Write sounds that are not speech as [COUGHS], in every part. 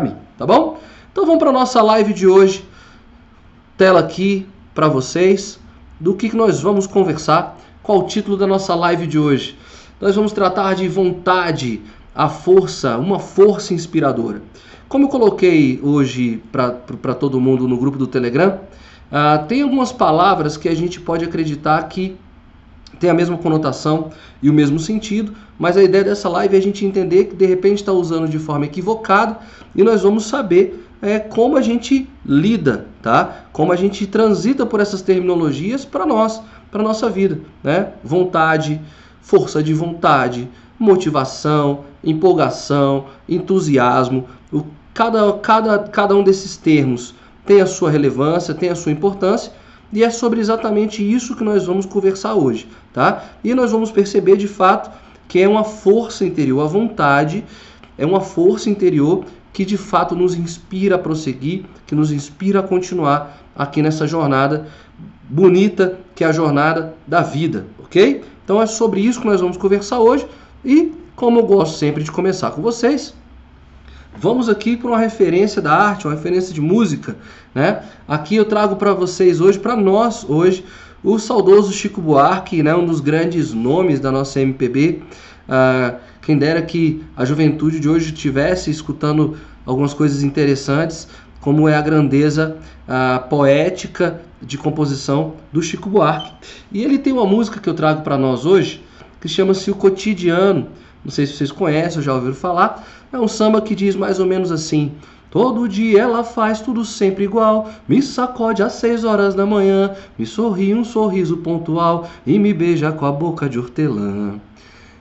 mim, tá bom? Então vamos para nossa live de hoje. Tela aqui para vocês do que, que nós vamos conversar. Qual o título da nossa live de hoje? Nós vamos tratar de vontade, a força, uma força inspiradora. Como eu coloquei hoje para todo mundo no grupo do Telegram, uh, tem algumas palavras que a gente pode acreditar que tem a mesma conotação e o mesmo sentido, mas a ideia dessa live é a gente entender que de repente está usando de forma equivocada e nós vamos saber é, como a gente lida, tá? Como a gente transita por essas terminologias para nós, para nossa vida, né? Vontade, força de vontade, motivação, empolgação, entusiasmo. O, cada, cada, cada um desses termos tem a sua relevância, tem a sua importância e é sobre exatamente isso que nós vamos conversar hoje, tá? E nós vamos perceber de fato que é uma força interior, a vontade é uma força interior que de fato nos inspira a prosseguir, que nos inspira a continuar aqui nessa jornada bonita que é a jornada da vida, ok? Então é sobre isso que nós vamos conversar hoje e como eu gosto sempre de começar com vocês, Vamos aqui para uma referência da arte, uma referência de música, né? Aqui eu trago para vocês hoje, para nós hoje, o saudoso Chico Buarque, né? Um dos grandes nomes da nossa MPB. Ah, quem dera que a juventude de hoje estivesse escutando algumas coisas interessantes, como é a grandeza ah, poética de composição do Chico Buarque. E ele tem uma música que eu trago para nós hoje que chama-se O Cotidiano. Não sei se vocês conhecem ou já ouviram falar, é um samba que diz mais ou menos assim: Todo dia ela faz tudo sempre igual. Me sacode às seis horas da manhã, me sorri um sorriso pontual e me beija com a boca de hortelã.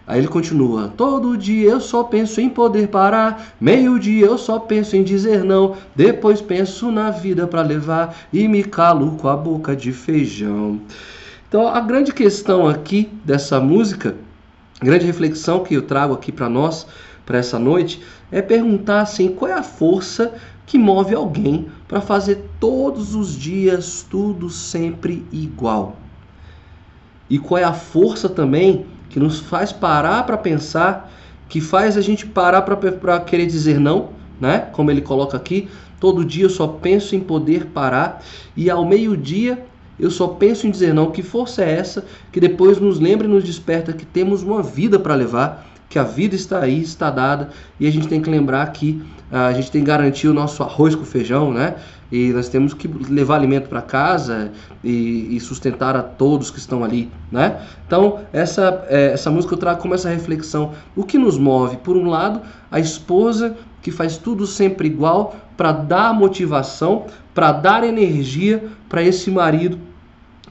Aí ele continua: Todo dia eu só penso em poder parar. Meio-dia eu só penso em dizer não. Depois penso na vida para levar e me calo com a boca de feijão. Então a grande questão aqui dessa música, grande reflexão que eu trago aqui para nós para essa noite é perguntar assim, qual é a força que move alguém para fazer todos os dias tudo sempre igual? E qual é a força também que nos faz parar para pensar, que faz a gente parar para querer dizer não, né? Como ele coloca aqui, todo dia eu só penso em poder parar e ao meio-dia eu só penso em dizer não. Que força é essa que depois nos lembra e nos desperta que temos uma vida para levar que a vida está aí, está dada, e a gente tem que lembrar que ah, a gente tem que garantir o nosso arroz com feijão, né? E nós temos que levar alimento para casa e, e, sustentar a todos que estão ali, né? Então, essa, é, essa música eu trago como essa reflexão. O que nos move? Por um lado, a esposa que faz tudo sempre igual para dar motivação, para dar energia para esse marido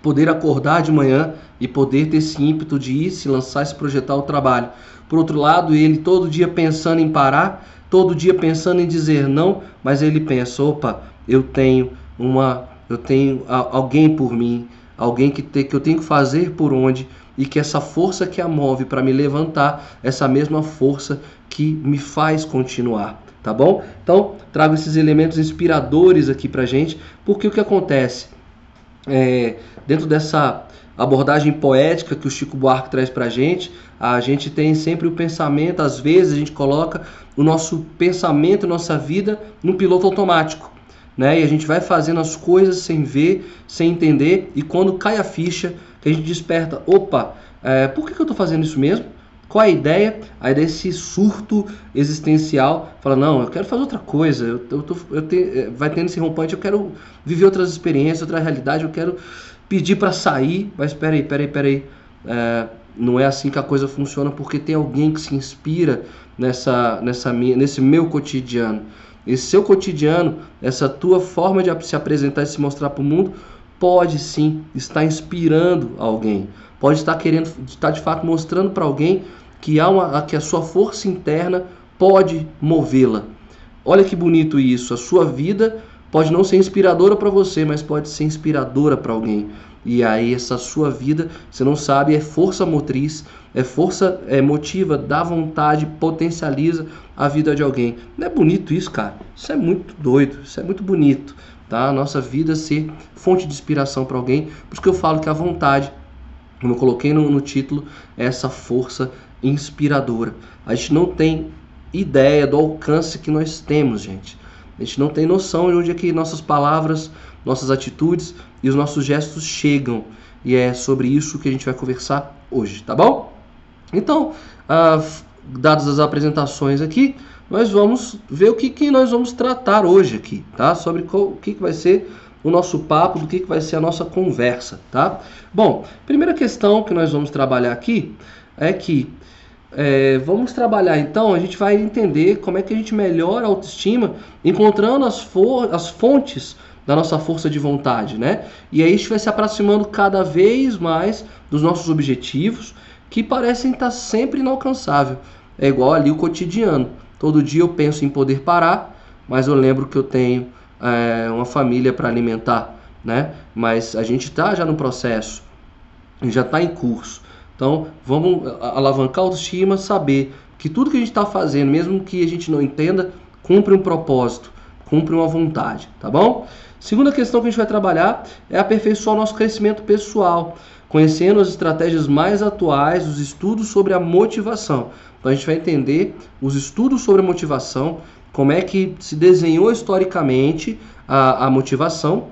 poder acordar de manhã e poder ter esse ímpeto de ir se lançar, se projetar o trabalho. Por outro lado, ele todo dia pensando em parar, todo dia pensando em dizer não, mas ele pensa: opa, eu tenho uma, eu tenho alguém por mim, alguém que, te, que eu tenho que fazer por onde e que essa força que a move para me levantar, essa mesma força que me faz continuar, tá bom? Então trago esses elementos inspiradores aqui para gente, porque o que acontece é, dentro dessa abordagem poética que o Chico Buarque traz para gente, a gente tem sempre o pensamento, às vezes a gente coloca o nosso pensamento, nossa vida no piloto automático. Né? E a gente vai fazendo as coisas sem ver, sem entender, e quando cai a ficha, que a gente desperta, opa, é, por que, que eu estou fazendo isso mesmo? Qual é a ideia? A ideia desse surto existencial, fala, não, eu quero fazer outra coisa, eu, eu, tô, eu te, é, vai tendo esse rompante, eu quero viver outras experiências, outra realidade, eu quero pedir para sair, mas peraí, peraí, peraí. É, não é assim que a coisa funciona porque tem alguém que se inspira nessa, nessa minha, nesse meu cotidiano. Esse seu cotidiano, essa tua forma de se apresentar e se mostrar para o mundo, pode sim estar inspirando alguém. Pode estar querendo, estar de fato mostrando para alguém que há uma, que a sua força interna pode movê-la. Olha que bonito isso. A sua vida pode não ser inspiradora para você, mas pode ser inspiradora para alguém. E aí essa sua vida, você não sabe, é força motriz, é força é, motiva, dá vontade, potencializa a vida de alguém. Não é bonito isso, cara? Isso é muito doido, isso é muito bonito, tá? A nossa vida ser fonte de inspiração para alguém. Por isso que eu falo que a vontade, como eu coloquei no, no título, é essa força inspiradora. A gente não tem ideia do alcance que nós temos, gente. A gente não tem noção de onde é que nossas palavras, nossas atitudes e os nossos gestos chegam. E é sobre isso que a gente vai conversar hoje, tá bom? Então, ah, dadas as apresentações aqui, nós vamos ver o que, que nós vamos tratar hoje aqui, tá? Sobre qual, o que, que vai ser o nosso papo, do que, que vai ser a nossa conversa, tá? Bom, primeira questão que nós vamos trabalhar aqui é que é, vamos trabalhar então, a gente vai entender como é que a gente melhora a autoestima encontrando as, as fontes da nossa força de vontade, né? E aí a gente vai se aproximando cada vez mais dos nossos objetivos que parecem estar sempre inalcançável. É igual ali o cotidiano. Todo dia eu penso em poder parar, mas eu lembro que eu tenho é, uma família para alimentar, né? Mas a gente está já no processo, já está em curso. Então vamos alavancar a autoestima, saber que tudo que a gente está fazendo, mesmo que a gente não entenda, cumpre um propósito, cumpre uma vontade, tá bom? Segunda questão que a gente vai trabalhar é aperfeiçoar o nosso crescimento pessoal, conhecendo as estratégias mais atuais, os estudos sobre a motivação. Então a gente vai entender os estudos sobre a motivação, como é que se desenhou historicamente a, a motivação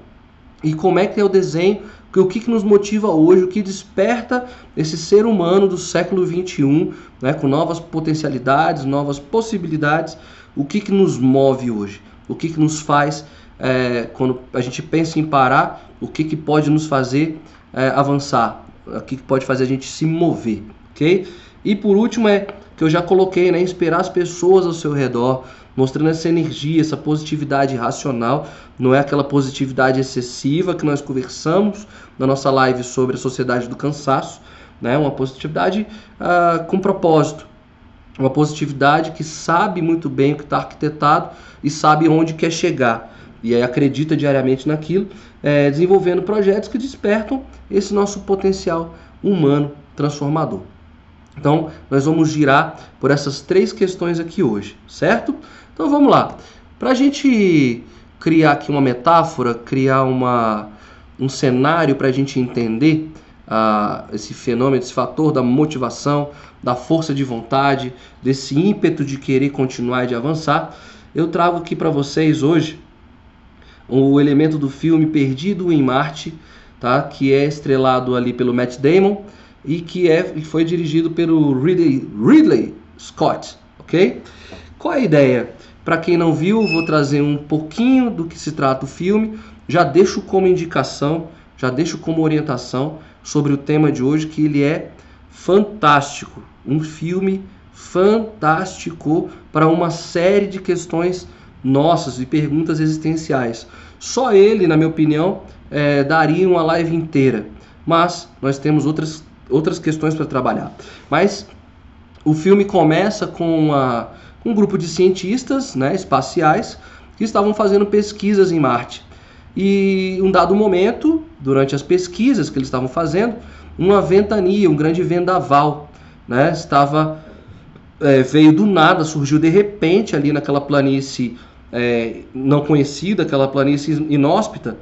e como é que é o desenho, o que, que nos motiva hoje, o que desperta esse ser humano do século 21, né, com novas potencialidades, novas possibilidades, o que, que nos move hoje, o que, que nos faz é, quando a gente pensa em parar, o que, que pode nos fazer é, avançar, o que, que pode fazer a gente se mover, ok? E por último é que eu já coloquei, né, inspirar as pessoas ao seu redor, mostrando essa energia, essa positividade racional, não é aquela positividade excessiva que nós conversamos na nossa live sobre a sociedade do cansaço, né? Uma positividade uh, com propósito, uma positividade que sabe muito bem o que está arquitetado e sabe onde quer chegar e aí acredita diariamente naquilo, é, desenvolvendo projetos que despertam esse nosso potencial humano transformador. Então, nós vamos girar por essas três questões aqui hoje, certo? Então, vamos lá. Para a gente criar aqui uma metáfora, criar uma, um cenário para a gente entender uh, esse fenômeno, esse fator da motivação, da força de vontade, desse ímpeto de querer continuar e de avançar, eu trago aqui para vocês hoje o elemento do filme Perdido em Marte, tá? que é estrelado ali pelo Matt Damon e que é, foi dirigido pelo Ridley, Ridley Scott, ok? Qual é a ideia? Para quem não viu, vou trazer um pouquinho do que se trata o filme, já deixo como indicação, já deixo como orientação sobre o tema de hoje, que ele é fantástico, um filme fantástico para uma série de questões nossas e perguntas existenciais. Só ele, na minha opinião, é, daria uma live inteira. Mas nós temos outras, outras questões para trabalhar. Mas o filme começa com uma, um grupo de cientistas né, espaciais que estavam fazendo pesquisas em Marte. E um dado momento, durante as pesquisas que eles estavam fazendo, uma ventania, um grande vendaval, né, estava é, veio do nada, surgiu de repente ali naquela planície é, não conhecida, aquela planície inóspita.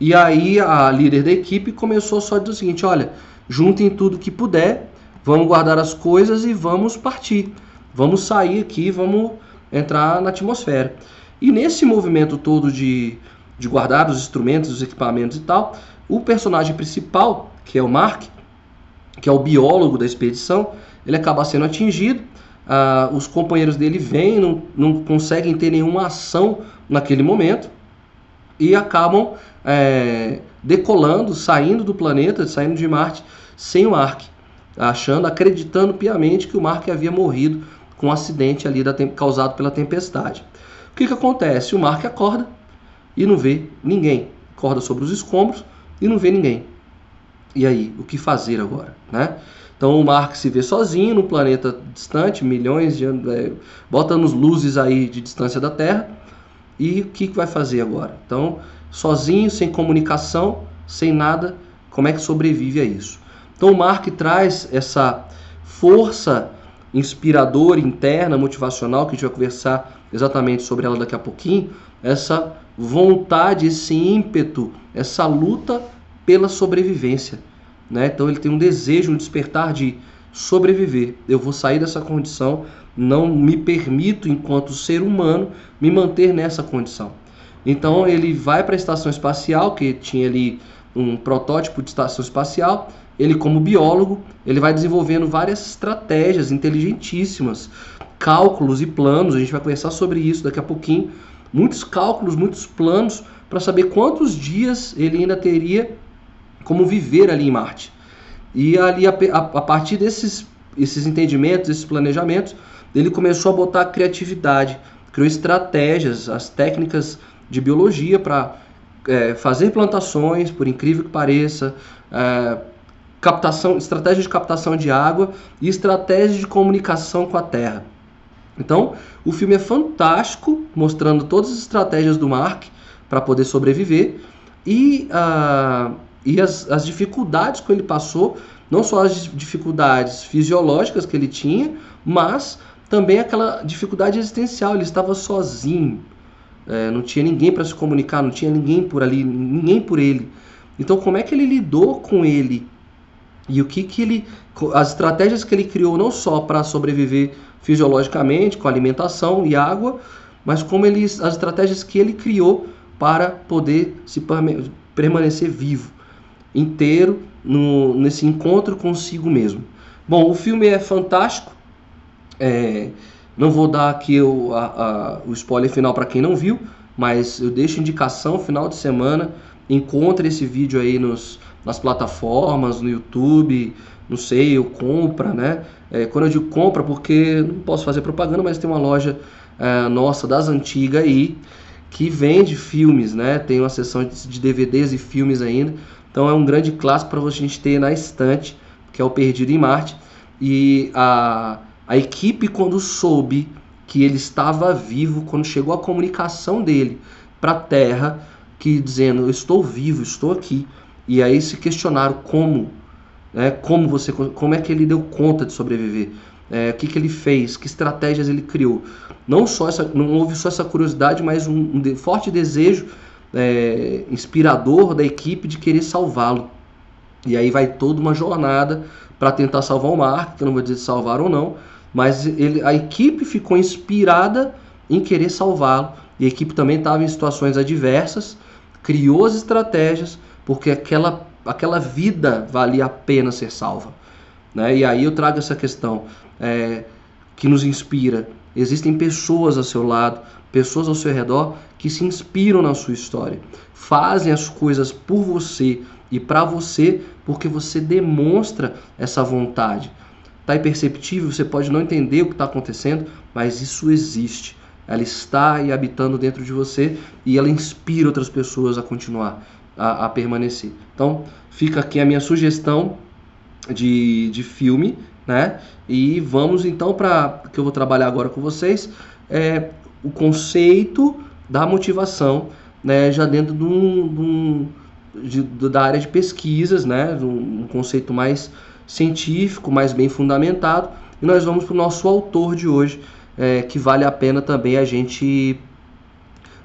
E aí a líder da equipe começou só a dizer o seguinte: olha, juntem tudo que puder, vamos guardar as coisas e vamos partir. Vamos sair aqui, vamos entrar na atmosfera. E nesse movimento todo de, de guardar os instrumentos, os equipamentos e tal, o personagem principal, que é o Mark, que é o biólogo da expedição, ele acaba sendo atingido ah, os companheiros dele vêm, não, não conseguem ter nenhuma ação naquele momento e acabam é, decolando, saindo do planeta, saindo de Marte sem o Mark, achando, acreditando piamente que o Mark havia morrido com um acidente ali da, causado pela tempestade. O que, que acontece? O Mark acorda e não vê ninguém. Acorda sobre os escombros e não vê ninguém. E aí, o que fazer agora? Né? Então o Mark se vê sozinho no planeta distante, milhões de anos, é, bota nos luzes aí de distância da Terra. E o que, que vai fazer agora? Então, sozinho, sem comunicação, sem nada, como é que sobrevive a isso? Então o Mark traz essa força inspiradora, interna, motivacional, que a gente vai conversar exatamente sobre ela daqui a pouquinho, essa vontade, esse ímpeto, essa luta pela sobrevivência né? Então ele tem um desejo, um despertar de sobreviver. Eu vou sair dessa condição, não me permito, enquanto ser humano, me manter nessa condição. Então ele vai para a estação espacial, que tinha ali um protótipo de estação espacial. Ele, como biólogo, ele vai desenvolvendo várias estratégias inteligentíssimas, cálculos e planos. A gente vai conversar sobre isso daqui a pouquinho. Muitos cálculos, muitos planos para saber quantos dias ele ainda teria como viver ali em Marte. E ali, a, a, a partir desses esses entendimentos, esses planejamentos, ele começou a botar criatividade, criou estratégias, as técnicas de biologia para é, fazer plantações, por incrível que pareça, é, captação, estratégia de captação de água e estratégia de comunicação com a terra. Então, o filme é fantástico, mostrando todas as estratégias do Mark para poder sobreviver e, uh, e as, as dificuldades que ele passou, não só as dificuldades fisiológicas que ele tinha, mas também aquela dificuldade existencial. Ele estava sozinho, é, não tinha ninguém para se comunicar, não tinha ninguém por ali, ninguém por ele. Então, como é que ele lidou com ele? E o que que ele, as estratégias que ele criou não só para sobreviver fisiologicamente, com alimentação e água, mas como ele, as estratégias que ele criou para poder se permanecer vivo, inteiro no, nesse encontro consigo mesmo. Bom, o filme é fantástico. É, não vou dar aqui o, a, a, o spoiler final para quem não viu, mas eu deixo indicação final de semana. Encontre esse vídeo aí nos, nas plataformas, no YouTube, não sei, eu compra, né? É, quando eu digo compra, porque não posso fazer propaganda, mas tem uma loja é, nossa das antigas aí que vende filmes, né? Tem uma seção de DVDs e filmes ainda. Então é um grande clássico para a gente ter na estante, que é o Perdido em Marte. E a, a equipe, quando soube que ele estava vivo, quando chegou a comunicação dele para a Terra, que dizendo, eu estou vivo, estou aqui. E aí se questionaram como, né? Como você, como é que ele deu conta de sobreviver? É, o que, que ele fez, que estratégias ele criou. Não só essa, não houve só essa curiosidade, mas um, um forte desejo é, inspirador da equipe de querer salvá-lo. E aí vai toda uma jornada para tentar salvar o Mark, que eu não vou dizer salvar ou não, mas ele, a equipe ficou inspirada em querer salvá-lo. E a equipe também estava em situações adversas, criou as estratégias, porque aquela, aquela vida valia a pena ser salva. Né? E aí eu trago essa questão é, que nos inspira. Existem pessoas ao seu lado, pessoas ao seu redor que se inspiram na sua história, fazem as coisas por você e para você porque você demonstra essa vontade. Está imperceptível, você pode não entender o que está acontecendo, mas isso existe. Ela está aí habitando dentro de você e ela inspira outras pessoas a continuar, a, a permanecer. Então, fica aqui a minha sugestão de, de filme, né? E vamos então para que eu vou trabalhar agora com vocês é o conceito da motivação, né? Já dentro de um, de um de, da área de pesquisas, né? Um, um conceito mais científico, mais bem fundamentado. E nós vamos para o nosso autor de hoje, é, que vale a pena também a gente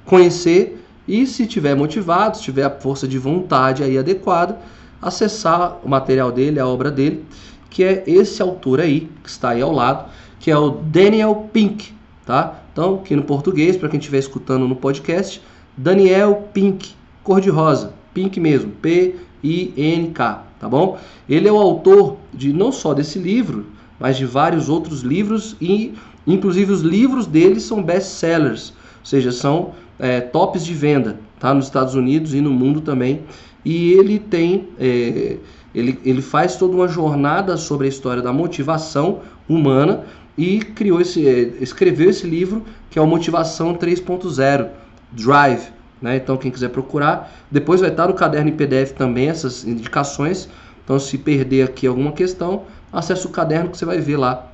conhecer e se tiver motivado, se tiver a força de vontade aí adequada, acessar o material dele, a obra dele, que é esse autor aí, que está aí ao lado, que é o Daniel Pink, tá? Então, aqui no português, para quem estiver escutando no podcast, Daniel Pink, cor de rosa, Pink mesmo, P-I-N-K, tá bom? Ele é o autor de não só desse livro, mas de vários outros livros e, inclusive, os livros dele são best-sellers, ou seja, são é, tops de venda, tá? Nos Estados Unidos e no mundo também e ele tem é, ele, ele faz toda uma jornada sobre a história da motivação humana e criou esse é, escreveu esse livro que é o Motivação 3.0 Drive né? então quem quiser procurar. Depois vai estar no caderno em PDF também essas indicações. Então se perder aqui alguma questão acesse o caderno que você vai ver lá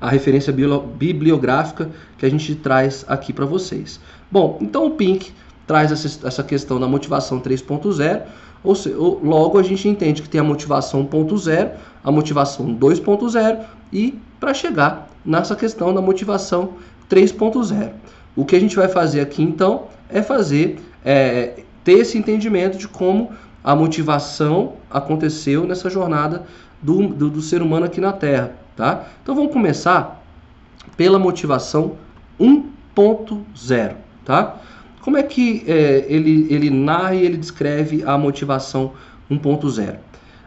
a referência bibliográfica que a gente traz aqui para vocês. Bom então o Pink traz essa questão da motivação 3.0, ou, seja, logo a gente entende que tem a motivação 1.0, a motivação 2.0 e para chegar nessa questão da motivação 3.0. O que a gente vai fazer aqui então é fazer é, ter esse entendimento de como a motivação aconteceu nessa jornada do, do, do ser humano aqui na Terra, tá? Então vamos começar pela motivação 1.0, tá? Como é que é, ele, ele narra e ele descreve a motivação 1.0?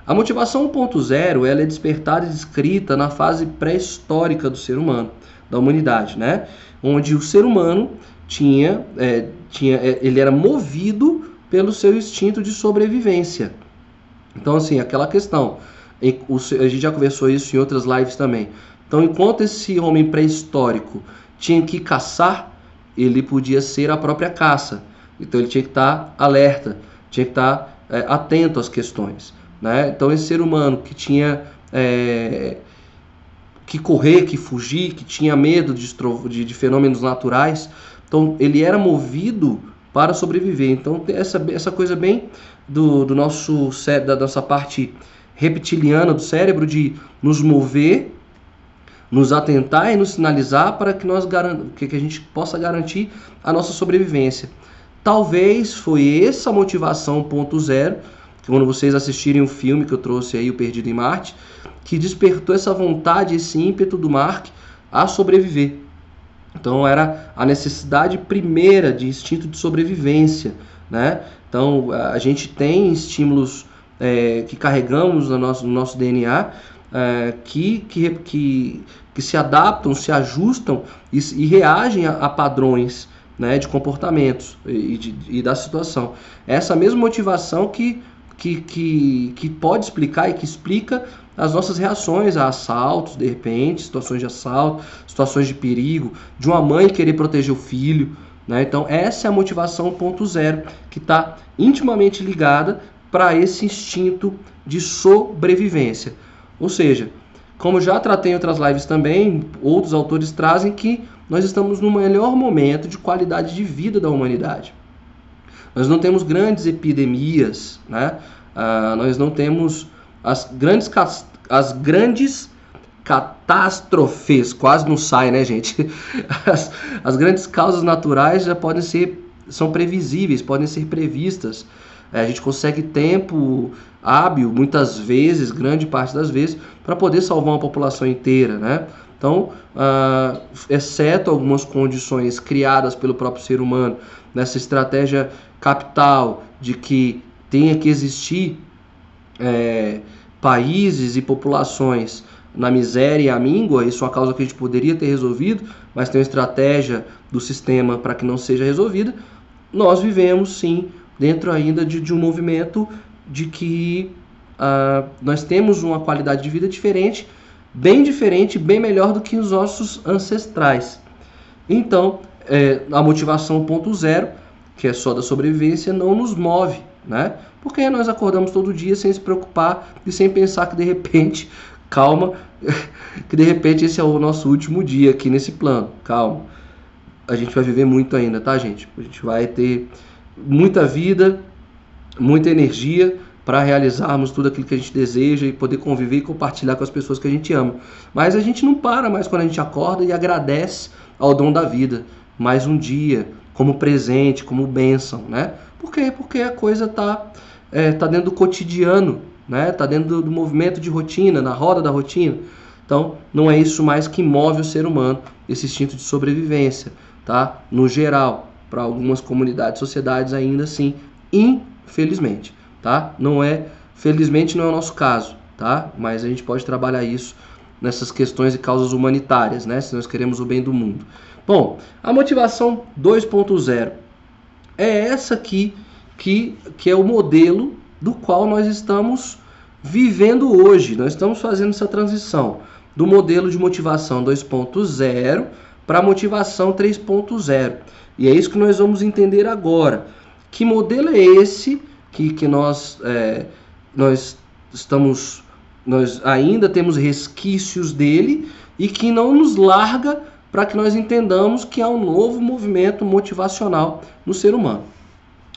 A motivação 1.0 ela é despertada e descrita na fase pré-histórica do ser humano, da humanidade, né? Onde o ser humano tinha, é, tinha, é, ele era movido pelo seu instinto de sobrevivência. Então, assim, aquela questão, a gente já conversou isso em outras lives também. Então, enquanto esse homem pré-histórico tinha que caçar, ele podia ser a própria caça. Então, ele tinha que estar alerta, tinha que estar é, atento às questões. Né? Então, esse ser humano que tinha é, que correr, que fugir, que tinha medo de, de, de, fenômenos naturais, então ele era movido para sobreviver. Então, essa, essa coisa bem do, do nosso da nossa parte reptiliana do cérebro de nos mover, nos atentar e nos sinalizar para que nós que, que a gente possa garantir a nossa sobrevivência. Talvez foi essa motivação ponto zero quando vocês assistirem o filme que eu trouxe aí, O Perdido em Marte, que despertou essa vontade, esse ímpeto do Mark a sobreviver. Então era a necessidade primeira de instinto de sobrevivência, né? Então a gente tem estímulos é, que carregamos no nosso, no nosso DNA é, que, que, que, que, se adaptam, se ajustam e, e reagem a, a padrões né, de comportamentos e, de, e da situação. Essa mesma motivação que que, que, que pode explicar e que explica as nossas reações a assaltos, de repente, situações de assalto, situações de perigo, de uma mãe querer proteger o filho. Né? Então, essa é a motivação ponto zero, que está intimamente ligada para esse instinto de sobrevivência. Ou seja, como já tratei em outras lives também, outros autores trazem que nós estamos no melhor momento de qualidade de vida da humanidade. Nós não temos grandes epidemias, né? Ah, nós não temos as grandes, as grandes catástrofes, quase não sai, né, gente? [LAUGHS] As, as grandes causas naturais já podem ser, são previsíveis, podem ser previstas. É, a gente consegue tempo hábil, muitas vezes, grande parte das vezes, para poder salvar uma população inteira, né? Então, uh, exceto algumas condições criadas pelo próprio ser humano, nessa estratégia capital de que tenha que existir é, países e populações na miséria e à míngua, isso é uma causa que a gente poderia ter resolvido, mas tem uma estratégia do sistema para que não seja resolvida, nós vivemos sim dentro ainda de, de um movimento de que uh, nós temos uma qualidade de vida diferente bem diferente, bem melhor do que os nossos ancestrais. Então, é, a motivação ponto zero, que é só da sobrevivência, não nos move, né? Porque nós acordamos todo dia sem se preocupar e sem pensar que de repente, [LAUGHS] calma, [LAUGHS] que de repente esse é o nosso último dia aqui nesse plano. Calma. A gente vai viver muito ainda, tá, gente? A gente vai ter muita vida, muita energia, para realizarmos tudo aquilo que a gente deseja e poder conviver e compartilhar com as pessoas que a gente ama. Mas a gente não para mais quando a gente acorda e agradece ao dom da vida, mais um dia, como presente, como bênção, né? Por quê? Porque a coisa tá, é, tá dentro do cotidiano, né? Tá dentro do, do movimento de rotina, na roda da rotina. Então, não é isso mais que move o ser humano, esse instinto de sobrevivência, tá? No geral, para algumas comunidades, sociedades ainda assim, infelizmente tá? Não é, felizmente não é o nosso caso, tá? Mas a gente pode trabalhar isso nessas questões e causas humanitárias, né? Se nós queremos o bem do mundo. Bom, a motivação 2.0 é essa aqui que, que é o modelo do qual nós estamos vivendo hoje. Nós estamos fazendo essa transição do modelo de motivação 2.0 para a motivação 3.0. E é isso que nós vamos entender agora. Que modelo é esse que, que nós, é, nós estamos, nós ainda temos resquícios dele e que não nos larga para que nós entendamos que há um novo movimento motivacional no ser humano.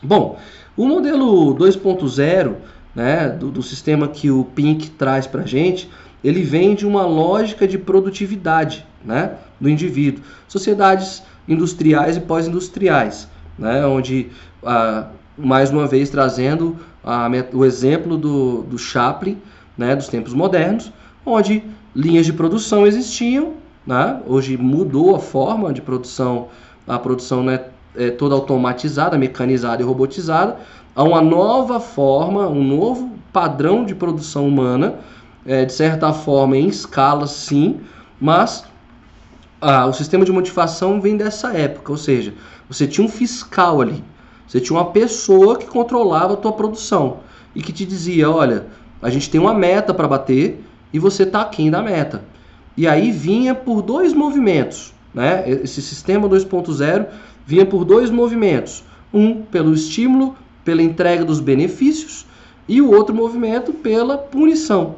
Bom, o modelo 2.0 né, do, do, sistema que o Pink traz para a gente, ele vem de uma lógica de produtividade né, do indivíduo. Sociedades industriais e pós-industriais, né, onde a, mais uma vez trazendo a, o exemplo do, do Chaplin, né, dos tempos modernos, onde linhas de produção existiam, né? hoje mudou a forma de produção, a produção né, é toda automatizada, mecanizada e robotizada, a uma nova forma, um novo padrão de produção humana, é, de certa forma em escala sim, mas ah, o sistema de motivação vem dessa época, ou seja, você tinha um fiscal ali, você tinha uma pessoa que controlava a tua produção e que te dizia, olha, a gente tem uma meta para bater e você está aquém da meta. E aí vinha por dois movimentos, né? Esse sistema 2.0 vinha por dois movimentos. Um pelo estímulo, pela entrega dos benefícios, e o outro movimento pela punição.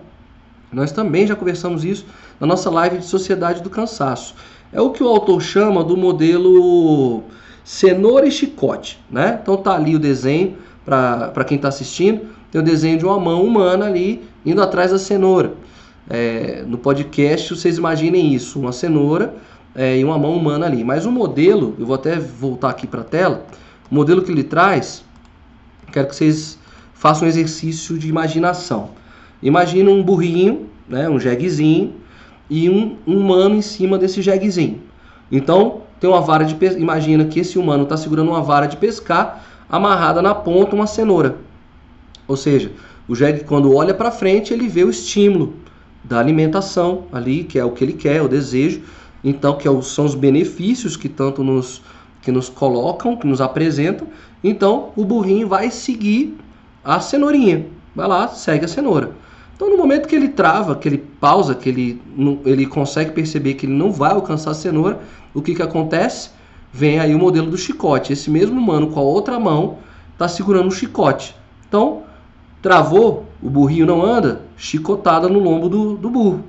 Nós também já conversamos isso na nossa live de Sociedade do Cansaço. É o que o autor chama do modelo cenoura e chicote, né? Então tá ali o desenho para quem está assistindo, tem o desenho de uma mão humana ali indo atrás da cenoura. É, no podcast vocês imaginem isso, uma cenoura é, e uma mão humana ali. Mas o modelo, eu vou até voltar aqui para a tela, o modelo que ele traz, quero que vocês façam um exercício de imaginação. Imagina um burrinho, né, um jeguezinho, e um humano em cima desse jeguezinho. Então, tem uma vara de. Imagina que esse humano está segurando uma vara de pescar, amarrada na ponta uma cenoura. Ou seja, o jegue, quando olha para frente, ele vê o estímulo da alimentação ali, que é o que ele quer, o desejo. Então, que é são os benefícios que tanto nos, que nos colocam, que nos apresentam. Então, o burrinho vai seguir a cenourinha. Vai lá, segue a cenoura. Então, no momento que ele trava, que ele pausa, que ele, ele consegue perceber que ele não vai alcançar a cenoura, o que, que acontece? Vem aí o modelo do chicote. Esse mesmo humano com a outra mão está segurando o chicote. Então, travou, o burrinho não anda, chicotada no lombo do, do burro.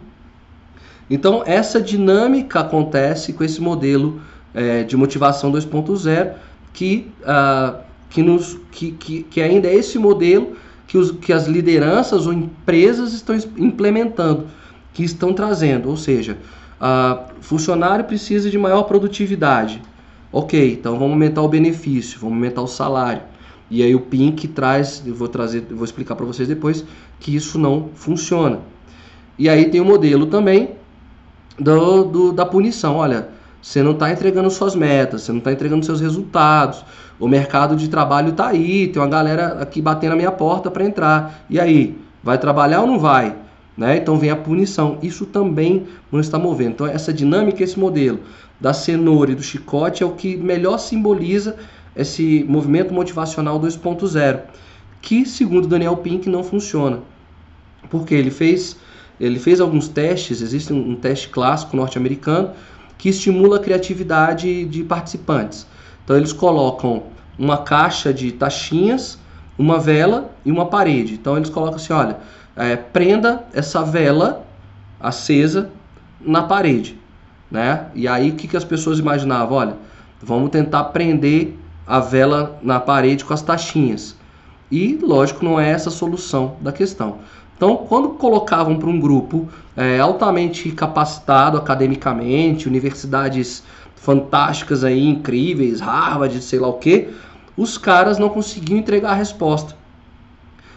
Então, essa dinâmica acontece com esse modelo é, de motivação 2.0 que, uh, que, nos, que, que, que ainda é esse modelo que, os, que as lideranças ou empresas estão implementando, que estão trazendo. Ou seja, uh, funcionário precisa de maior produtividade. Ok, então vamos aumentar o benefício, vamos aumentar o salário. E aí o Pink traz, eu vou trazer, eu vou explicar para vocês depois, que isso não funciona. E aí tem o modelo também do, do da punição. Olha, você não está entregando suas metas, você não está entregando seus resultados. O mercado de trabalho está aí, tem uma galera aqui batendo na minha porta para entrar. E aí, vai trabalhar ou não vai? Né? Então vem a punição. Isso também não está movendo. Então essa dinâmica, esse modelo da cenoura e do chicote é o que melhor simboliza esse movimento motivacional 2.0, que segundo Daniel Pink não funciona. Porque ele fez, ele fez alguns testes, existe um, teste clássico norte-americano que estimula a criatividade de participantes. Então eles colocam uma caixa de taxinhas, uma vela e uma parede. Então eles colocam assim, olha, é, prenda essa vela acesa na parede, né? E aí o que, que as pessoas imaginavam? Olha, vamos tentar prender a vela na parede com as taxinhas. E, lógico, não é essa a solução da questão. Então, quando colocavam para um grupo é, altamente capacitado academicamente, universidades fantásticas aí, incríveis, Harvard, sei lá o que, os caras não conseguiam entregar a resposta.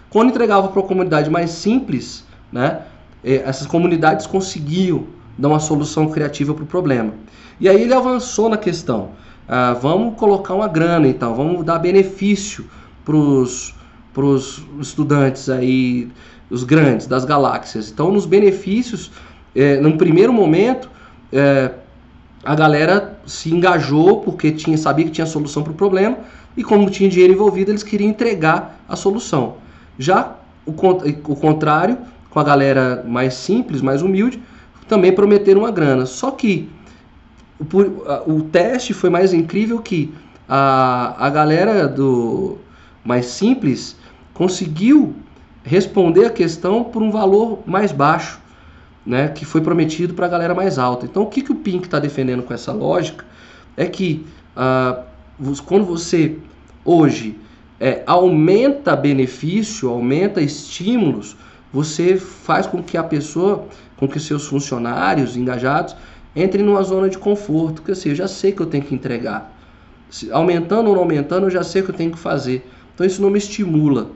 Quando entregava para uma comunidade mais simples, né, é, essas comunidades conseguiam dar uma solução criativa para o problema. E aí ele avançou na questão ah, vamos colocar uma grana então, vamos dar benefício para os estudantes aí, os grandes das galáxias. Então, nos benefícios, é, num primeiro momento, é, a galera se engajou porque tinha, sabia que tinha solução para o problema e como tinha dinheiro envolvido, eles queriam entregar a solução. Já o, o contrário, com a galera mais simples, mais humilde, também prometeram uma grana. Só que o, o teste foi mais incrível que a, a galera do mais simples conseguiu responder a questão por um valor mais baixo, né, que foi prometido para a galera mais alta. Então, o que, que o Pink está defendendo com essa lógica é que uh, quando você hoje é, aumenta benefício, aumenta estímulos, você faz com que a pessoa, com que seus funcionários engajados entre numa zona de conforto, que assim, eu já sei que eu tenho que entregar. Aumentando ou não aumentando, eu já sei que eu tenho que fazer. Então isso não me estimula.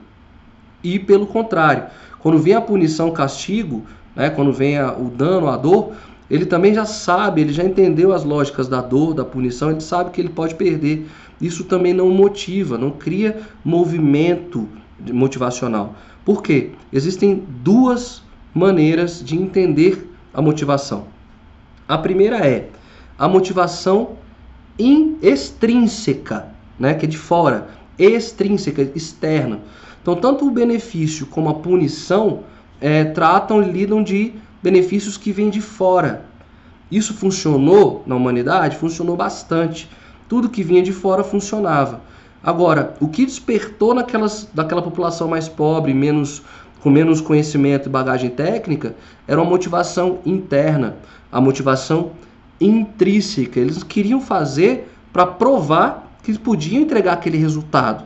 E pelo contrário, quando vem a punição, castigo, né, quando vem a, o dano, a dor, ele também já sabe, ele já entendeu as lógicas da dor, da punição, ele sabe que ele pode perder. Isso também não motiva, não cria movimento motivacional. Por quê? Existem duas maneiras de entender a motivação. A primeira é a motivação extrínseca, né, que é de fora, extrínseca, externa. Então, tanto o benefício como a punição é, tratam e lidam de benefícios que vêm de fora. Isso funcionou na humanidade? Funcionou bastante. Tudo que vinha de fora funcionava. Agora, o que despertou naquelas, daquela população mais pobre, menos com menos conhecimento e bagagem técnica, era uma motivação interna, a motivação intrínseca. Eles queriam fazer para provar que eles podiam entregar aquele resultado,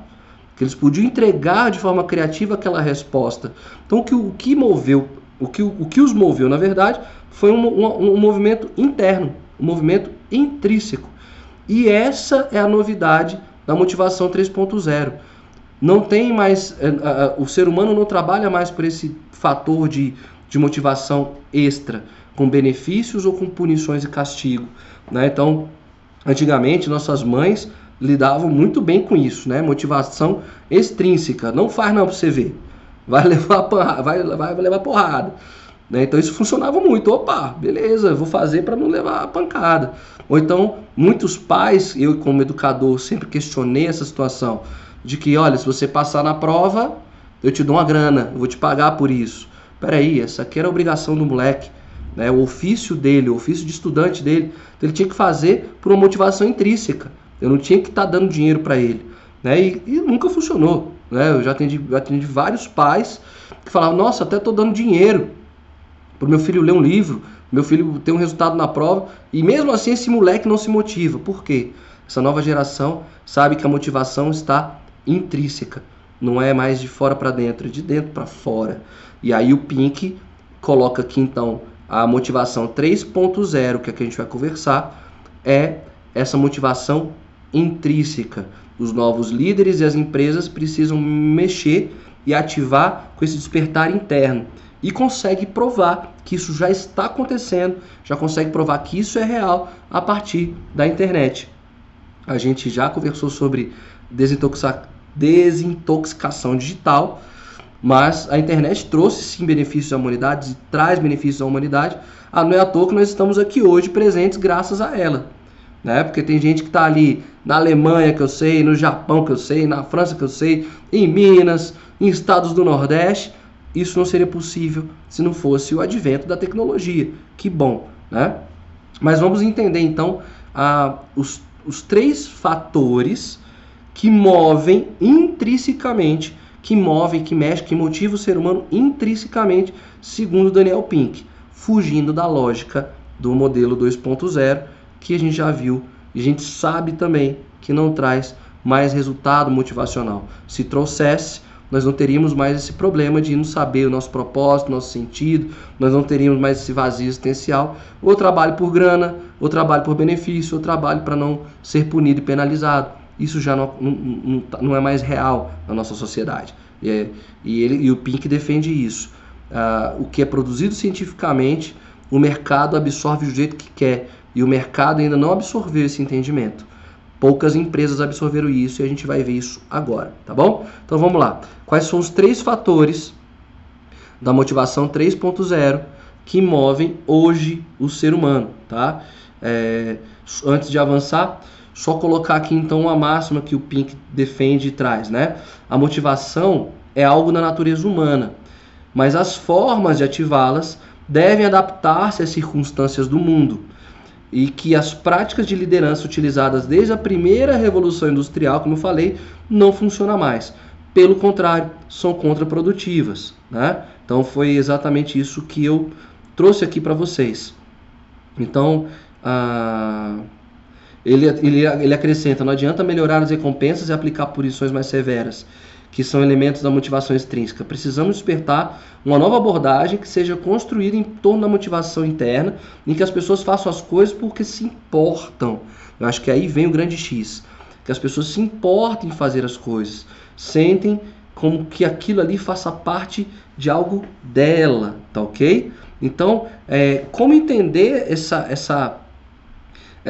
que eles podiam entregar de forma criativa aquela resposta. Então, o que, o que moveu o que, o que os moveu, na verdade, foi um, um, um movimento interno, um movimento intrínseco. E essa é a novidade da motivação 3.0. Não tem mais. Eh, o ser humano não trabalha mais por esse fator de, de motivação extra, com benefícios ou com punições e castigo. Né? Então, antigamente, nossas mães lidavam muito bem com isso, né? Motivação extrínseca. Não faz não para você ver vai [LAUGHS] levar, vai, vai levar porrada. Né? Então isso funcionava muito. Opa, beleza, vou fazer para não levar a pancada. Ou então, muitos pais, eu como educador sempre questionei essa situação, de que, olha, se você passar na prova, eu te dou uma grana, eu vou te pagar por isso. Peraí, essa aqui era a obrigação do moleque. Né? O ofício dele, o ofício de estudante dele, ele tinha que fazer por uma motivação intrínseca. Eu não tinha que estar tá dando dinheiro para ele. Né? E, e nunca funcionou. Né? Eu já atendi, atendi vários pais que falavam, nossa, até estou dando dinheiro para meu filho ler um livro, meu filho ter um resultado na prova, e mesmo assim esse moleque não se motiva. Por quê? Essa nova geração sabe que a motivação está intrínseca, não é mais de fora para dentro, é de dentro para fora. E aí o Pink coloca aqui então a motivação 3.0, que é que a gente vai conversar, é essa motivação intrínseca. Os novos líderes e as empresas precisam mexer e ativar com esse despertar interno. E consegue provar que isso já está acontecendo, já consegue provar que isso é real a partir da internet. A gente já conversou sobre desintoxicação digital, mas a internet trouxe sim benefícios à humanidade traz benefícios à humanidade. Ah, não é à toa que nós estamos aqui hoje presentes graças a ela né? Porque tem gente que está ali na Alemanha, que eu sei, no Japão, que eu sei, na França, que eu sei, em Minas, em estados do Nordeste. Isso não seria possível se não fosse o advento da tecnologia. Que bom, né? Mas vamos entender então a, os, os três fatores que movem intrinsecamente, que movem, que mexem, que motivam o ser humano intrinsecamente, segundo Daniel Pink, fugindo da lógica do modelo 2.0 que a gente já viu e a gente sabe também que não traz mais resultado motivacional. Se trouxesse, nós não teríamos mais esse problema de não saber o nosso propósito, nosso sentido, nós não teríamos mais esse vazio existencial, ou trabalho por grana, ou trabalho por benefício, ou trabalho para não ser punido e penalizado. Isso já não, não, não, não é mais real na nossa sociedade. E, é, e, ele, e o Pink defende isso. Ah, o que é produzido cientificamente, o mercado absorve do jeito que quer e o mercado ainda não absorveu esse entendimento. Poucas empresas absorveram isso e a gente vai ver isso agora, tá bom? Então vamos lá. Quais são os três fatores da motivação 3.0 que movem hoje o ser humano, tá? É, antes de avançar, só colocar aqui então uma máxima que o Pink defende e traz, né? A motivação é algo da natureza humana, mas as formas de ativá-las devem adaptar-se às circunstâncias do mundo e que as práticas de liderança utilizadas desde a primeira revolução industrial, como eu falei, não funcionam mais. Pelo contrário, são contraprodutivas. Né? Então foi exatamente isso que eu trouxe aqui para vocês. Então, ah, ele, ele, ele acrescenta: não adianta melhorar as recompensas e aplicar punições mais severas que são elementos da motivação extrínseca. Precisamos despertar uma nova abordagem que seja construída em torno da motivação interna, em que as pessoas façam as coisas porque se importam. Eu acho que aí vem o grande X, que as pessoas se importem em fazer as coisas, sentem como que aquilo ali faça parte de algo dela, tá ok? Então, é, como entender essa, essa,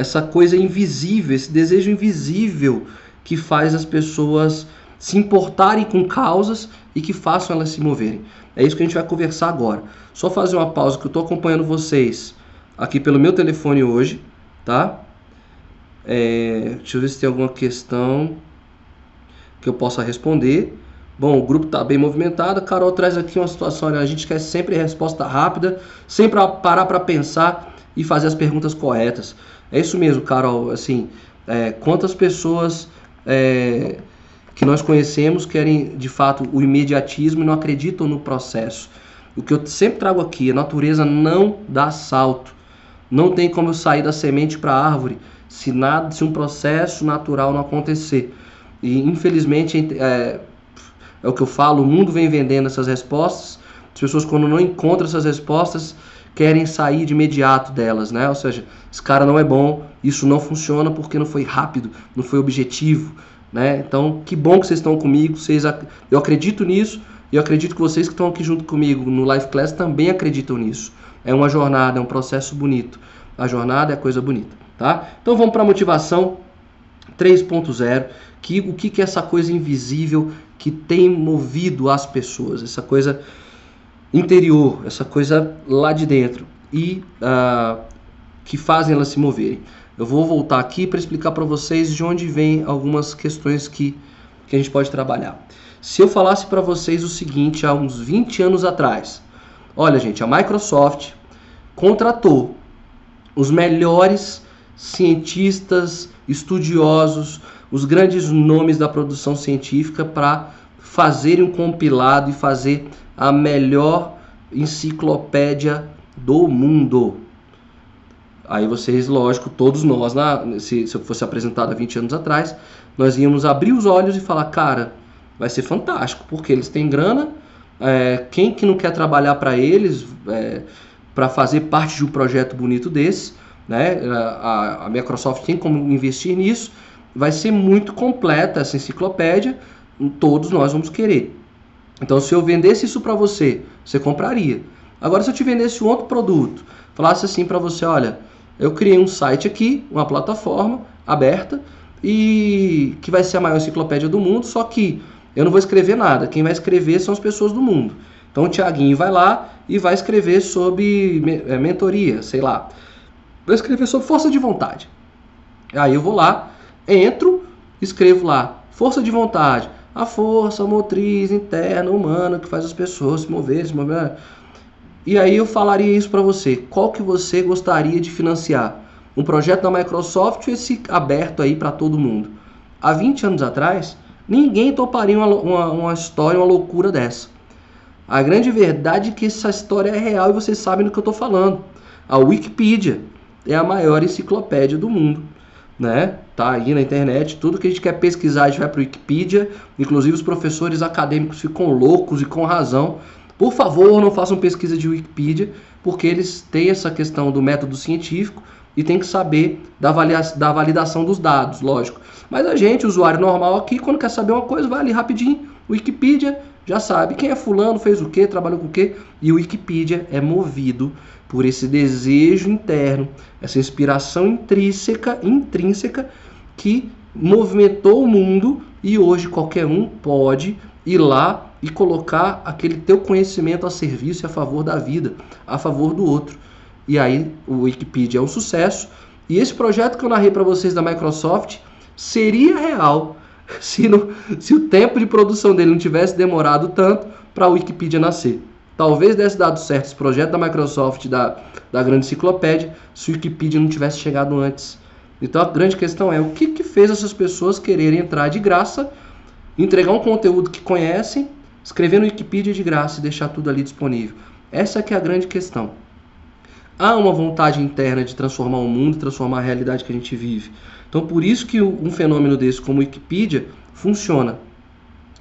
essa coisa invisível, esse desejo invisível que faz as pessoas se importarem com causas e que façam elas se moverem? É isso que a gente vai conversar agora. Só fazer uma pausa que eu estou acompanhando vocês aqui pelo meu telefone hoje, tá? É, deixa eu ver se tem alguma questão que eu possa responder. Bom, o grupo está bem movimentado. A Carol traz aqui uma situação, né? a gente quer sempre resposta rápida, sempre parar para pensar e fazer as perguntas corretas. É isso mesmo, Carol. Assim, é, quantas pessoas é, que nós conhecemos querem de fato o imediatismo e não acreditam no processo? O que eu sempre trago aqui, a natureza não dá salto. Não tem como eu sair da semente para a árvore se nada, se um processo natural não acontecer. E infelizmente é, é o que eu falo, o mundo vem vendendo essas respostas. As pessoas, quando não encontram essas respostas, querem sair de imediato delas, né? Ou seja, esse cara não é bom, isso não funciona porque não foi rápido, não foi objetivo, né? Então, que bom que vocês estão comigo, vocês, eu acredito nisso e eu acredito que vocês que estão aqui junto comigo no Life Class também acreditam nisso. É uma jornada, é um processo bonito. A jornada é coisa bonita, tá? Então vamos para a motivação 3.0, que o que, que é essa coisa invisível que tem movido as pessoas, essa coisa interior, essa coisa lá de dentro e uh, que fazem elas se moverem. Eu vou voltar aqui para explicar para vocês de onde vem algumas questões que, que a gente pode trabalhar. Se eu falasse para vocês o seguinte há uns 20 anos atrás, olha gente, a Microsoft contratou os melhores cientistas, estudiosos, os grandes nomes da produção científica para fazerem um compilado e fazer a melhor enciclopédia do mundo. Aí vocês, lógico, todos nós, na, se, se eu fosse apresentado há 20 anos atrás, nós íamos abrir os olhos e falar, cara, vai ser fantástico, porque eles têm grana, é, quem que não quer trabalhar para eles, é, para fazer parte de um projeto bonito desse, né? A, a Microsoft tem como investir nisso, vai ser muito completa essa enciclopédia, todos nós vamos querer. Então, se eu vendesse isso para você, você compraria. Agora, se eu te vendesse um outro produto, falasse assim para você, olha, eu criei um site aqui, uma plataforma aberta e que vai ser a maior enciclopédia do mundo, só que eu não vou escrever nada. Quem vai escrever são as pessoas do mundo. Então, o Tiaguinho vai lá e vai escrever sobre é, mentoria, sei lá. Vai escrever sobre força de vontade. Aí eu vou lá, entro, escrevo lá, força de vontade, a força motriz interna humana que faz as pessoas se moverem, se mover. E aí eu falaria isso para você. Qual que você gostaria de financiar? Um projeto da Microsoft ou esse aberto aí para todo mundo? Há 20 anos atrás, ninguém toparia uma, uma, uma história, uma loucura dessa. A grande verdade é que essa história é real e vocês sabem do que eu estou falando. A Wikipedia é a maior enciclopédia do mundo né? Tá aí na internet, tudo que a gente quer pesquisar, a gente vai para o Wikipedia. Inclusive os professores acadêmicos ficam loucos e com razão. Por favor, não façam pesquisa de Wikipedia, porque eles têm essa questão do método científico e tem que saber da, da validação dos dados, lógico. Mas a gente, usuário normal aqui, quando quer saber uma coisa, vai ali rapidinho, Wikipedia, já sabe quem é fulano, fez o que, trabalhou com o que, e o Wikipedia é movido por esse desejo interno, essa inspiração intrínseca, intrínseca que movimentou o mundo e hoje qualquer um pode ir lá e colocar aquele teu conhecimento a serviço e a favor da vida, a favor do outro. E aí o Wikipedia é um sucesso. E esse projeto que eu narrei para vocês da Microsoft seria real [LAUGHS] se, se o tempo de produção dele não tivesse demorado tanto para a Wikipedia nascer. Talvez desse dado certo esse projeto da Microsoft, da, da grande enciclopédia, se o Wikipedia não tivesse chegado antes. Então a grande questão é o que, que fez essas pessoas quererem entrar de graça, entregar um conteúdo que conhecem, escrever no Wikipedia de graça e deixar tudo ali disponível. Essa que é a grande questão. Há uma vontade interna de transformar o mundo, transformar a realidade que a gente vive. Então por isso que um fenômeno desse como o Wikipedia funciona.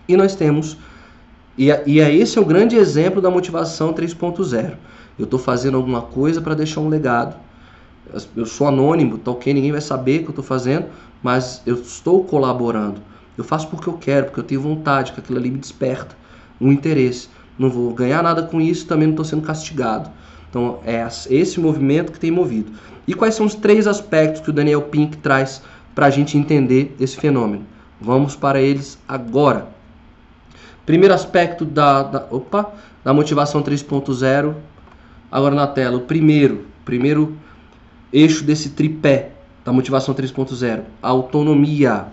E nós temos e, e é esse é o grande exemplo da motivação 3.0. Eu estou fazendo alguma coisa para deixar um legado. Eu sou anônimo, tá ok? Ninguém vai saber o que eu estou fazendo, mas eu estou colaborando. Eu faço porque eu quero, porque eu tenho vontade, que aquilo ali me desperta um interesse. Não vou ganhar nada com isso, também não estou sendo castigado. Então é esse movimento que tem movido. E quais são os três aspectos que o Daniel Pink traz para a gente entender esse fenômeno? Vamos para eles agora. Primeiro aspecto da, da, opa, da motivação 3.0, agora na tela. O primeiro, primeiro eixo desse tripé da motivação 3.0, autonomia.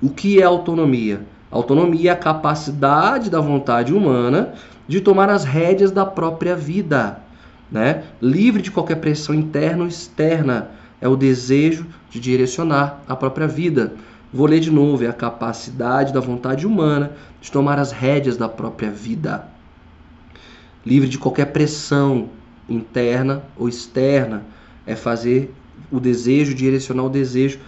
O que é autonomia? Autonomia é a capacidade da vontade humana de tomar as rédeas da própria vida, né? livre de qualquer pressão interna ou externa. É o desejo de direcionar a própria vida. Vou ler de novo: é a capacidade da vontade humana de tomar as rédeas da própria vida, livre de qualquer pressão interna ou externa. É fazer o desejo, direcionar o desejo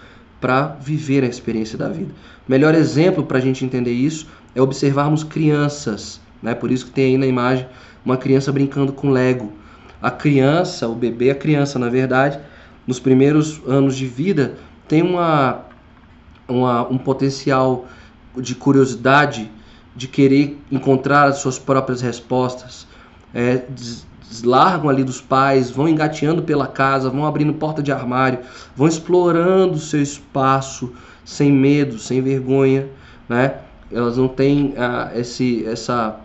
para viver a experiência da vida. O melhor exemplo para a gente entender isso é observarmos crianças. Né? Por isso que tem aí na imagem uma criança brincando com Lego. A criança, o bebê, a criança, na verdade, nos primeiros anos de vida, tem uma, uma, um potencial de curiosidade, de querer encontrar as suas próprias respostas. É, largam ali dos pais, vão engateando pela casa, vão abrindo porta de armário, vão explorando seu espaço sem medo, sem vergonha, né? Elas não têm ah, esse, essa,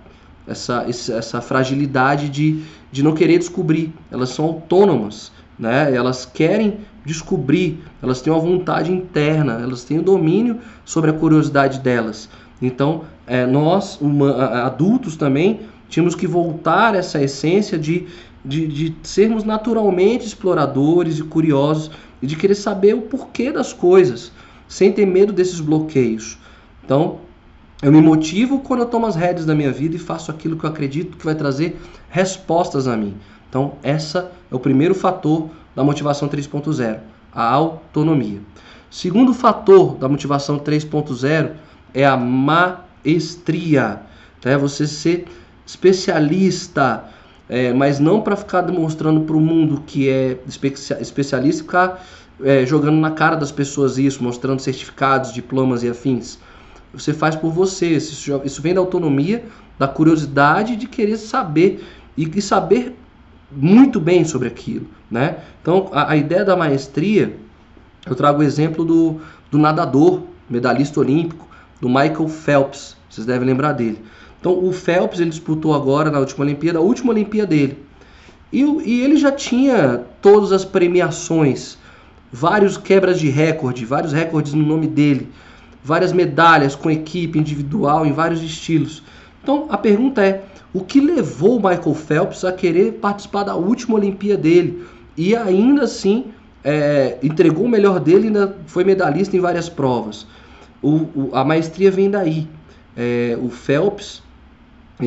essa, essa fragilidade de, de não querer descobrir. Elas são autônomas, né? Elas querem descobrir, elas têm uma vontade interna, elas têm o domínio sobre a curiosidade delas. Então, é, nós, uma, adultos também, tínhamos que voltar essa essência de, de, de sermos naturalmente exploradores e curiosos e de querer saber o porquê das coisas, sem ter medo desses bloqueios. Então, eu me motivo quando eu tomo as rédeas da minha vida e faço aquilo que eu acredito que vai trazer respostas a mim. Então, essa é o primeiro fator da motivação 3.0, a autonomia. Segundo fator da motivação 3.0 é a maestria. É você ser especialista, é, mas não para ficar demonstrando para o mundo que é especialista e ficar é, jogando na cara das pessoas isso, mostrando certificados, diplomas e afins. Você faz por você, isso, isso vem da autonomia, da curiosidade de querer saber e, e saber muito bem sobre aquilo. Né? Então, a, a, ideia da maestria, eu trago o exemplo do, do nadador, medalhista olímpico, do Michael Phelps, vocês devem lembrar dele. Então o Phelps ele disputou agora na última Olimpíada, a última Olimpíada dele. E, e ele já tinha todas as premiações, vários quebras de recorde, vários recordes no nome dele, várias medalhas com equipe individual em vários estilos. Então a pergunta é: o que levou o Michael Phelps a querer participar da última Olimpíada dele e ainda assim é, entregou o melhor dele e ainda foi medalhista em várias provas? O, o, a maestria vem daí. É, o Phelps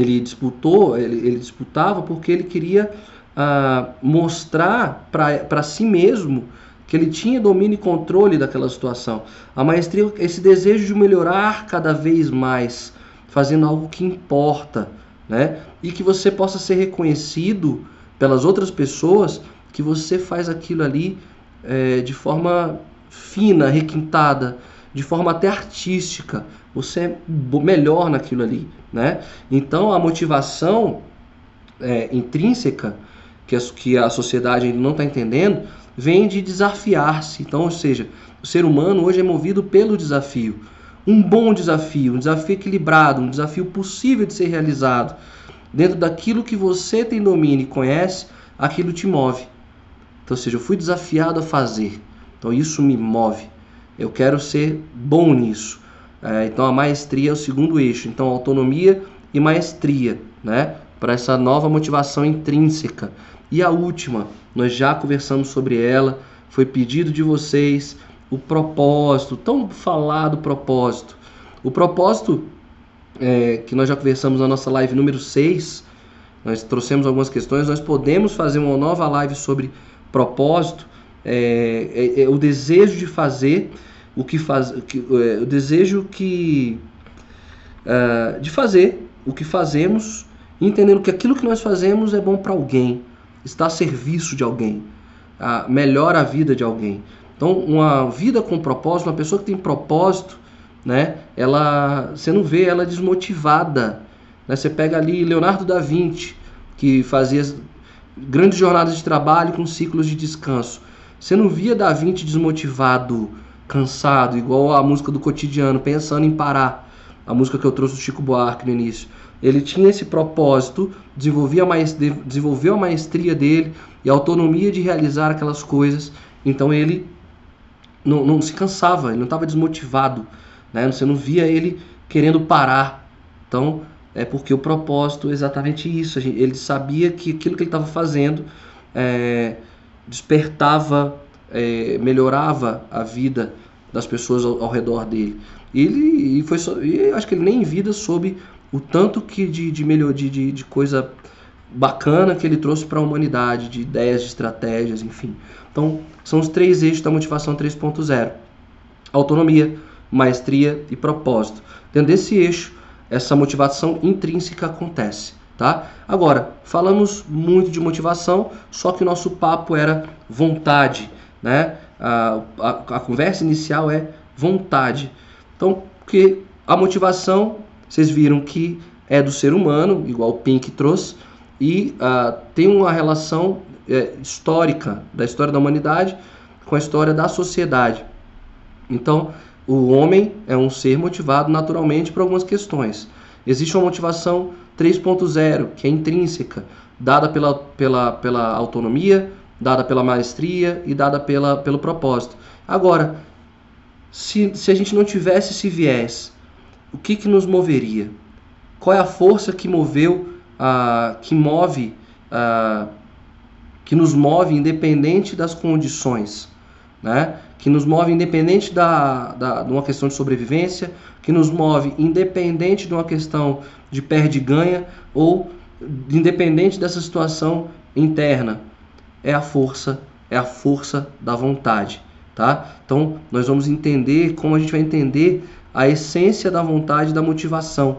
ele disputou, ele, ele disputava porque ele queria ah, mostrar para si mesmo que ele tinha domínio e controle daquela situação. A maestria, esse desejo de melhorar cada vez mais, fazendo algo que importa, né? E que você possa ser reconhecido pelas outras pessoas que você faz aquilo ali é, de forma fina, requintada, de forma até artística. Você é melhor naquilo ali, né? Então a motivação é, intrínseca que a, que a sociedade não está entendendo vem de desafiar-se. Então, ou seja, o ser humano hoje é movido pelo desafio. Um bom desafio, um desafio equilibrado, um desafio possível de ser realizado. Dentro daquilo que você tem domínio e conhece, aquilo te move. Então, ou seja, eu fui desafiado a fazer. Então, isso me move. Eu quero ser bom nisso. É, então a maestria é o segundo eixo. Então autonomia e maestria, né? Para essa nova motivação intrínseca. E a última, nós já conversamos sobre ela, foi pedido de vocês o propósito, tão falado propósito. O propósito é, que nós já conversamos na nossa live número 6, nós trouxemos algumas questões, nós podemos fazer uma nova live sobre propósito, é, é, é o desejo de fazer o que faz, que, é, o desejo que uh, de fazer o que fazemos, entendendo que aquilo que nós fazemos é bom para alguém, está a serviço de alguém, uh, melhora a vida de alguém. Então, uma vida com propósito, uma pessoa que tem propósito, né? Ela, você não vê ela desmotivada. Né? Você pega ali Leonardo da Vinci, que fazia grandes jornadas de trabalho com ciclos de descanso. Você não via da Vinci desmotivado, cansado, igual a música do cotidiano, pensando em parar. A música que eu trouxe do Chico Buarque no início. Ele tinha esse propósito, desenvolvia a maestria, desenvolveu a maestria dele e a autonomia de realizar aquelas coisas. Então ele não, não se cansava, ele não estava desmotivado. Né? Você não via ele querendo parar. Então é porque o propósito é exatamente isso. Ele sabia que aquilo que ele estava fazendo é, despertava, é, melhorava a vida das pessoas ao, ao redor dele. Ele e foi e acho que ele nem em vida soube o tanto que de, de melhor de, de coisa bacana que ele trouxe para a humanidade, de ideias, de estratégias, enfim. Então, são os três eixos da motivação 3.0: autonomia, maestria e propósito. Dentro desse eixo, essa motivação intrínseca acontece, tá? Agora, falamos muito de motivação, só que o nosso papo era vontade, né? A, a, a conversa inicial é vontade. Então, porque a motivação vocês viram que é do ser humano, igual o Pink trouxe, e uh, tem uma relação é, histórica da história da humanidade com a história da sociedade. Então, o homem é um ser motivado naturalmente por algumas questões. Existe uma motivação 3.0, que é intrínseca, dada pela, pela, pela autonomia, dada pela maestria e dada pela, pelo propósito. Agora, se, se a gente não tivesse esse viés o que, que nos moveria? Qual é a força que moveu, uh, que move, uh, que nos move independente das condições, né? Que nos move independente da, da, de uma questão de sobrevivência, que nos move independente de uma questão de perde-ganha ou independente dessa situação interna. É a força, é a força da vontade, tá? Então, nós vamos entender como a gente vai entender a essência da vontade da motivação.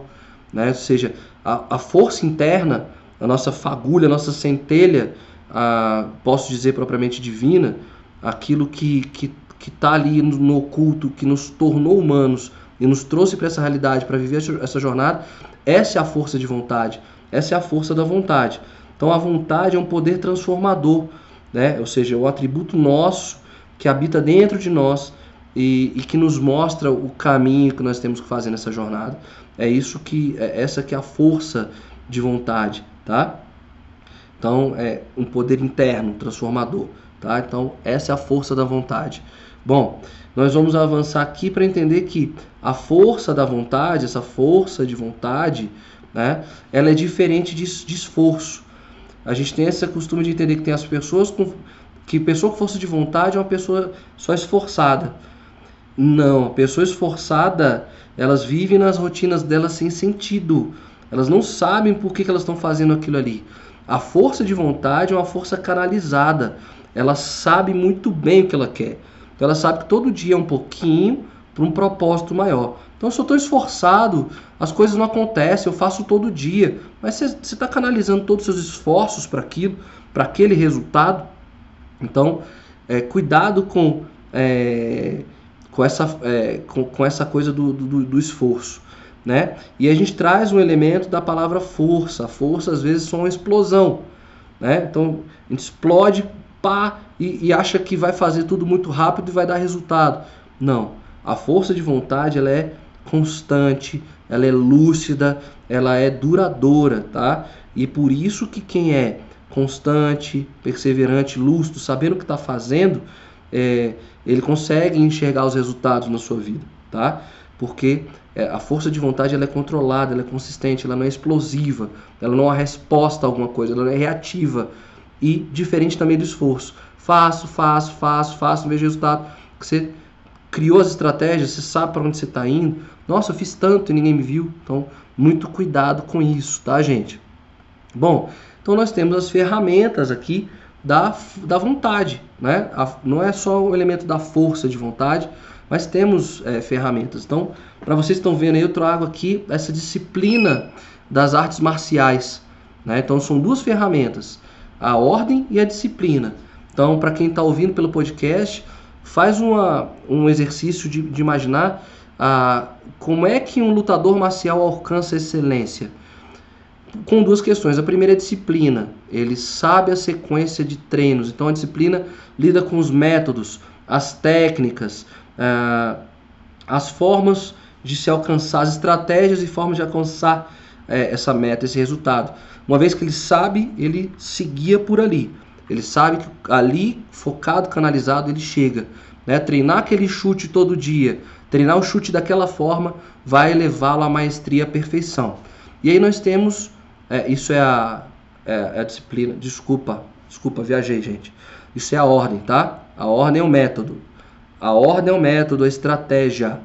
Né? Ou seja, a, a força interna, a nossa fagulha, a nossa centelha, a, posso dizer propriamente divina, aquilo que está que, que tá ali no, no oculto, que nos tornou humanos e nos trouxe para essa realidade, para viver essa jornada, essa é a força de vontade, essa é a força da vontade. Então a vontade é um poder transformador, né? ou seja, é o atributo nosso que habita dentro de nós e, e, que nos mostra o caminho que nós temos que fazer nessa jornada. É isso que é essa que é a força de vontade, tá? Então é um poder interno transformador, tá? Então essa é a força da vontade. Bom, nós vamos avançar aqui para entender que a força da vontade, essa força de vontade, né? Ela é diferente de, de esforço. A gente tem esse costume de entender que tem as pessoas com que pessoa com força de vontade é uma pessoa só esforçada. Não, a pessoa esforçada, elas vivem nas rotinas delas sem sentido. Elas não sabem por que, que elas estão fazendo aquilo ali. A força de vontade é uma força canalizada. Ela sabe muito bem o que ela quer. Então ela sabe que todo dia é um pouquinho para um propósito maior. Então, se eu estou esforçado, as coisas não acontecem, eu faço todo dia. Mas você está canalizando todos os seus esforços para aquilo, para aquele resultado. Então, é, cuidado com é, com essa, é, com, com, essa coisa do, do, do, esforço. Né? E a gente traz um elemento da palavra força. Força às vezes é uma explosão. Né? Então a gente explode, pá, e, e acha que vai fazer tudo muito rápido e vai dar resultado. Não. A força de vontade ela é constante, ela é lúcida, ela é duradoura, tá? E por isso que quem é constante, perseverante, lúcido, sabendo o que está fazendo, é, ele consegue enxergar os resultados na sua vida, tá? Porque é, a força de vontade ela é controlada, ela é consistente, ela não é explosiva, ela não é resposta a alguma coisa, ela não é reativa e diferente também do esforço. Faço, faço, faço, faço, vejo resultado. Você criou as estratégias, você sabe para onde você está indo. Nossa, eu fiz tanto e ninguém me viu. Então, muito cuidado com isso, tá, gente? Bom, então nós temos as ferramentas aqui da, da vontade. Né? A, não é só o elemento da força de vontade, mas temos é, ferramentas. Então, para vocês que estão vendo aí, eu trago aqui essa disciplina das artes marciais. Né? Então, são duas ferramentas, a ordem e a disciplina. Então, para quem está ouvindo pelo podcast, faz uma, um exercício de, de imaginar ah, como é que um lutador marcial alcança excelência? Com duas questões. A primeira é disciplina. Ele sabe a sequência de treinos. Então a disciplina lida com os métodos, as técnicas, ah, as formas de se alcançar, as estratégias e formas de alcançar eh, essa meta, esse resultado. Uma vez que ele sabe, ele seguia por ali. Ele sabe que ali, focado, canalizado, ele chega. Né? Treinar aquele chute todo dia, treinar o chute daquela forma, vai levá-lo à maestria, à perfeição. E aí nós temos, é, isso é a, é, é a disciplina, desculpa, desculpa, viajei, gente. Isso é a ordem, tá? A ordem é o método. A ordem é o método, a estratégia.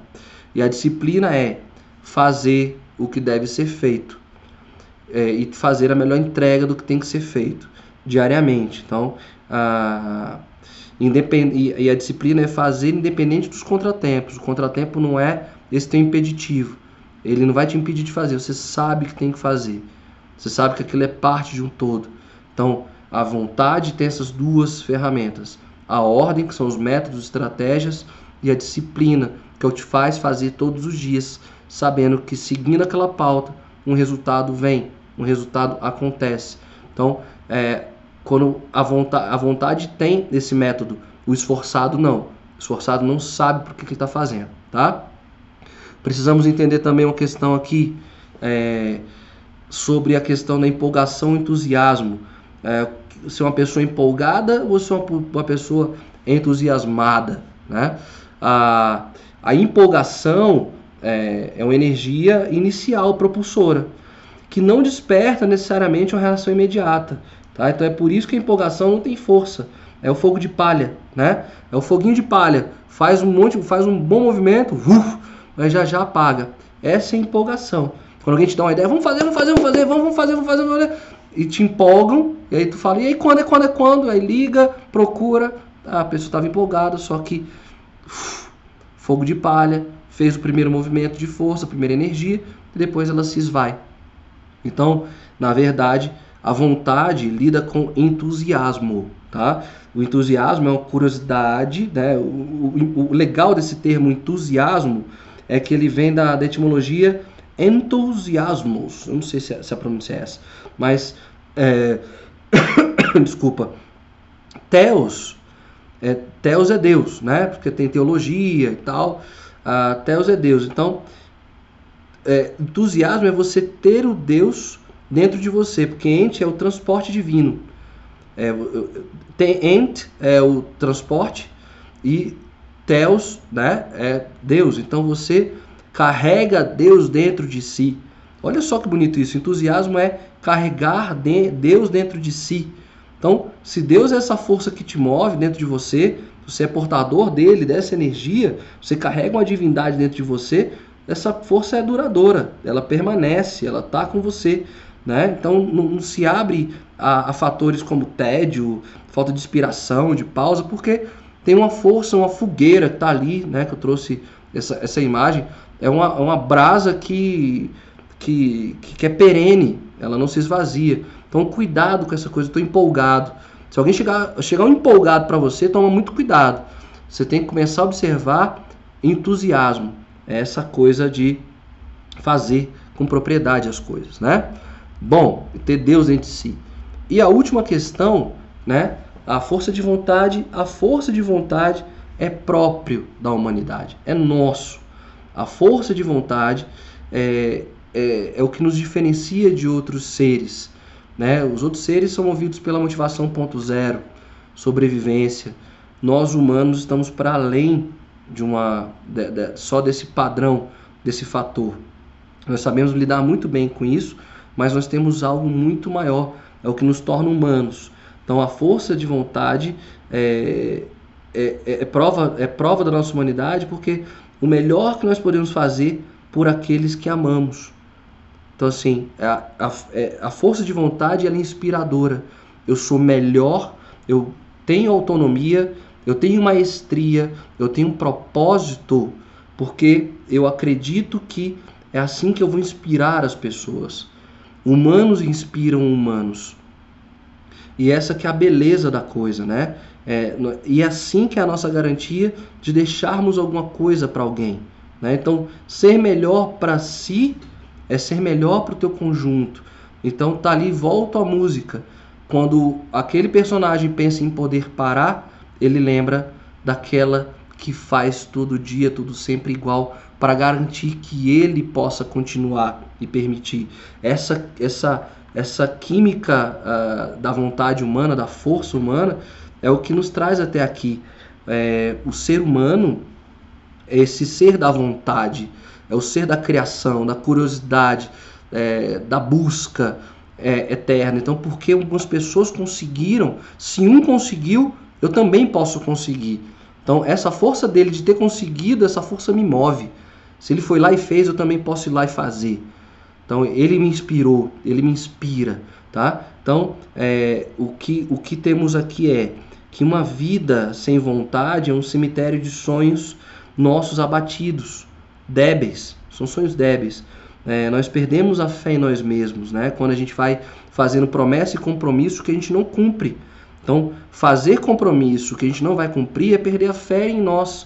E a disciplina é fazer o que deve ser feito. É, e fazer a melhor entrega do que tem que ser feito diariamente. Então, a, independ, e a disciplina é fazer independente dos contratempos. O contratempo não é esse teu impeditivo. Ele não vai te impedir de fazer. Você sabe que tem que fazer. Você sabe que aquilo é parte de um todo. Então, a vontade tem essas duas ferramentas: a ordem, que são os métodos, estratégias, e a disciplina, que é o que te faz fazer todos os dias, sabendo que seguindo aquela pauta, um resultado vem, um resultado acontece. Então, é, quando a vontade, a vontade tem esse método, o esforçado não. O esforçado não sabe por que, que ele está fazendo, tá? Precisamos entender também uma questão aqui é, sobre a questão da empolgação e entusiasmo. É, se é uma pessoa empolgada ou se é uma, uma pessoa entusiasmada, né? A, a empolgação é, é uma energia inicial propulsora que não desperta necessariamente uma reação imediata. Tá? Então é por isso que a empolgação não tem força. É o fogo de palha, né? É o foguinho de palha. Faz um monte, faz um bom movimento, uf, mas já já apaga. Essa é a empolgação. Quando alguém te dá uma ideia, vamos fazer, vamos fazer, vamos fazer, vamos fazer, vamos fazer, vamos fazer. E te empolgam, e aí tu fala, e aí quando é quando é quando? Aí liga, procura. Ah, a pessoa estava empolgada, só que uf, fogo de palha, fez o primeiro movimento de força, a primeira energia, e depois ela se esvai. Então, na verdade, a vontade lida com entusiasmo, tá? O entusiasmo é uma curiosidade, né? O, o, o legal desse termo entusiasmo é que ele vem da, da etimologia entusiasmos. Eu não sei se a, se a pronúncia é essa, mas é... [COUGHS] desculpa. Teos, é, Teos é Deus, né? Porque tem teologia e tal. Uh, Teos é Deus. Então, é, entusiasmo é você ter o Deus dentro de você, porque ent é o transporte divino. É, tem ent é o transporte e Theos né, é Deus. Então você carrega Deus dentro de si. Olha só que bonito isso. Entusiasmo é carregar de Deus dentro de si. Então, se Deus é essa força que te move dentro de você, você é portador dele, dessa energia, você carrega uma divindade dentro de você, essa força é duradoura, ela permanece, ela está com você. Né? Então não, não se abre a, a, fatores como tédio, falta de inspiração, de pausa, porque tem uma força, uma fogueira que está ali, né? que eu trouxe essa, essa imagem, é uma, uma brasa que, que, que é perene, ela não se esvazia. Então cuidado com essa coisa, estou empolgado. Se alguém chegar, chegar um empolgado para você, toma muito cuidado. Você tem que começar a observar entusiasmo, essa coisa de fazer com propriedade as coisas, né? Bom, ter Deus de si. E a última questão, né? A força de vontade, a força de vontade é próprio da humanidade, é nosso. A força de vontade é, é, é o que nos diferencia de outros seres. Né? Os outros seres são movidos pela motivação ponto zero, sobrevivência. Nós humanos estamos para além de uma de, de, só desse padrão, desse fator. Nós sabemos lidar muito bem com isso mas nós temos algo muito maior, é o que nos torna humanos. Então a força de vontade é, é, é, é, prova, é prova da nossa humanidade, porque o melhor que nós podemos fazer por aqueles que amamos. Então assim, a, a, é, a força de vontade ela é inspiradora. Eu sou melhor, eu tenho autonomia, eu tenho maestria, eu tenho um propósito, porque eu acredito que é assim que eu vou inspirar as pessoas. Humanos inspiram humanos. E essa que é a beleza da coisa, né? É, e é assim que é a nossa garantia de deixarmos alguma coisa para alguém, Né? Então, ser melhor para si é ser melhor para o teu conjunto. Então, tá ali, volta a música. Quando aquele personagem pensa em poder parar, ele lembra daquela que faz todo dia, tudo sempre igual, para garantir que ele possa continuar e permitir. Essa, essa, essa química uh, da vontade humana, da força humana, é o que nos traz até aqui. É, o ser humano, esse ser da vontade, é o ser da criação, da curiosidade, é, da busca é, eterna. Então, porque algumas pessoas conseguiram, se um conseguiu, eu também posso conseguir. Então, essa força dele de ter conseguido, essa força me move. Se ele foi lá e fez, eu também posso ir lá e fazer. Então, ele me inspirou, ele me inspira, tá? Então, é, o, que, o que temos aqui é que uma vida sem vontade é um cemitério de sonhos nossos abatidos, débeis, são sonhos débeis. É, nós perdemos a fé em nós mesmos, né? Quando a gente vai fazendo promessa e compromisso que a gente não cumpre. Então, fazer compromisso que a gente não vai cumprir é perder a fé em nós.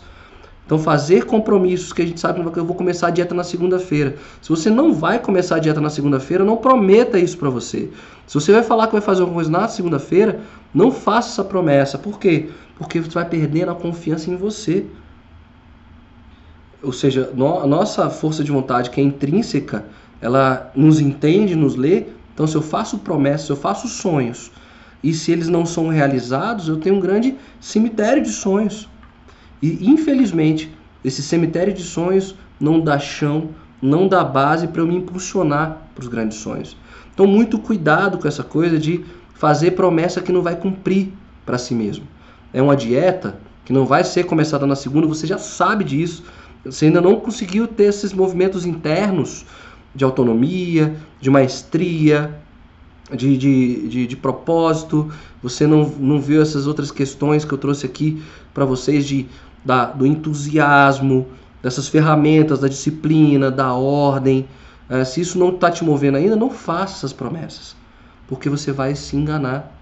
Então, fazer compromissos que a gente sabe que eu vou começar a dieta na segunda-feira. Se você não vai começar a dieta na segunda-feira, não prometa isso para você. Se você vai falar que vai fazer alguma coisa na segunda-feira, não faça essa promessa. Por quê? Porque você vai perdendo a confiança em você. Ou seja, no, a nossa força de vontade, que é intrínseca, ela nos entende, nos lê. Então, se eu faço promessas, se eu faço sonhos, e se eles não são realizados, eu tenho um grande cemitério de sonhos. E infelizmente, esse cemitério de sonhos não dá chão, não dá base para eu me impulsionar para os grandes sonhos. Então, muito cuidado com essa coisa de fazer promessa que não vai cumprir para si mesmo. É uma dieta que não vai ser começada na segunda, você já sabe disso. Você ainda não conseguiu ter esses movimentos internos de autonomia, de maestria, de, de, de, de, propósito, você não, não viu essas outras questões que eu trouxe aqui para vocês de, da, do entusiasmo, dessas ferramentas, da disciplina, da ordem. É, se isso não está te movendo ainda, não faça essas promessas, porque você vai se enganar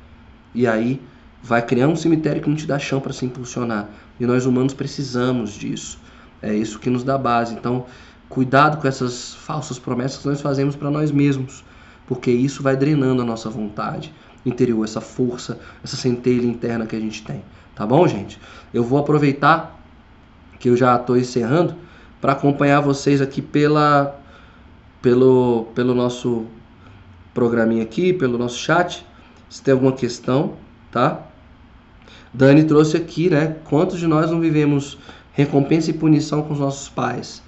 e aí vai criar um cemitério que não te dá chão para se impulsionar. E nós humanos precisamos disso. É isso que nos dá base. Então, cuidado com essas falsas promessas que nós fazemos para nós mesmos porque isso vai drenando a nossa vontade interior, essa força, essa centelha interna que a gente tem. Tá bom, gente? Eu vou aproveitar que eu já estou encerrando para acompanhar vocês aqui pela, pelo, pelo nosso programinha aqui, pelo nosso chat. Se tem alguma questão, tá? Dani trouxe aqui, né? Quantos de nós não vivemos recompensa e punição com os nossos pais?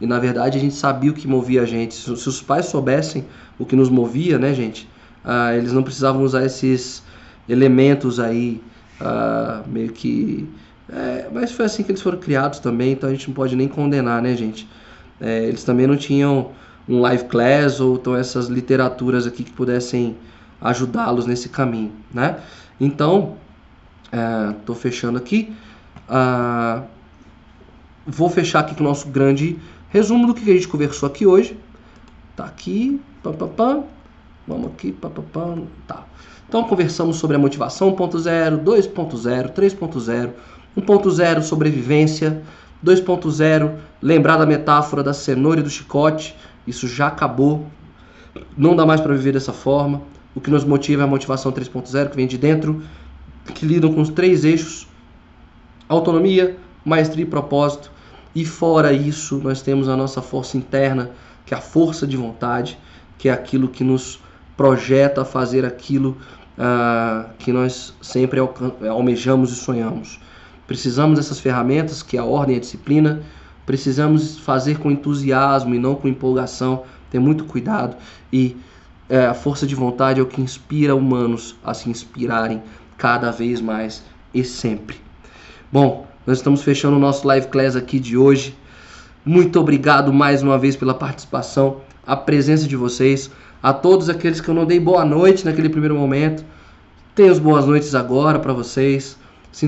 E na verdade a gente sabia o que movia a gente. Se, se os pais soubessem o que nos movia, né, gente? Ah, eles não precisavam usar esses elementos aí, ah, meio que. É, mas foi assim que eles foram criados também, então a gente não pode nem condenar, né, gente? É, eles também não tinham um live class ou então essas literaturas aqui que pudessem ajudá-los nesse caminho, né? Então, estou é, fechando aqui. Ah, vou fechar aqui com o nosso grande Resumo do que a gente conversou aqui hoje. Tá aqui, pam, pam, pam. Vamos aqui, pam, pam, pam. Tá. Então conversamos sobre a motivação 1.0, 2.0, 3.0, 1.0 sobrevivência, 2.0 lembrar da metáfora da cenoura e do chicote. Isso já acabou. Não dá mais para viver dessa forma. O que nos motiva é a motivação 3.0 que vem de dentro, que lidam com os três eixos: autonomia, maestria e propósito e fora isso, nós temos a nossa força interna, que é a força de vontade, que é aquilo que nos projeta a fazer aquilo uh, que nós sempre almejamos e sonhamos. Precisamos dessas ferramentas, que é a ordem e a disciplina. Precisamos fazer com entusiasmo e não com empolgação. Ter muito cuidado. E uh, a força de vontade é o que inspira humanos a se inspirarem cada vez mais e sempre. Bom, nós estamos fechando o nosso live class aqui de hoje. Muito obrigado mais uma vez pela participação, a presença de vocês, a todos aqueles que eu não dei boa noite naquele primeiro momento. Tenho as boas noites agora para vocês.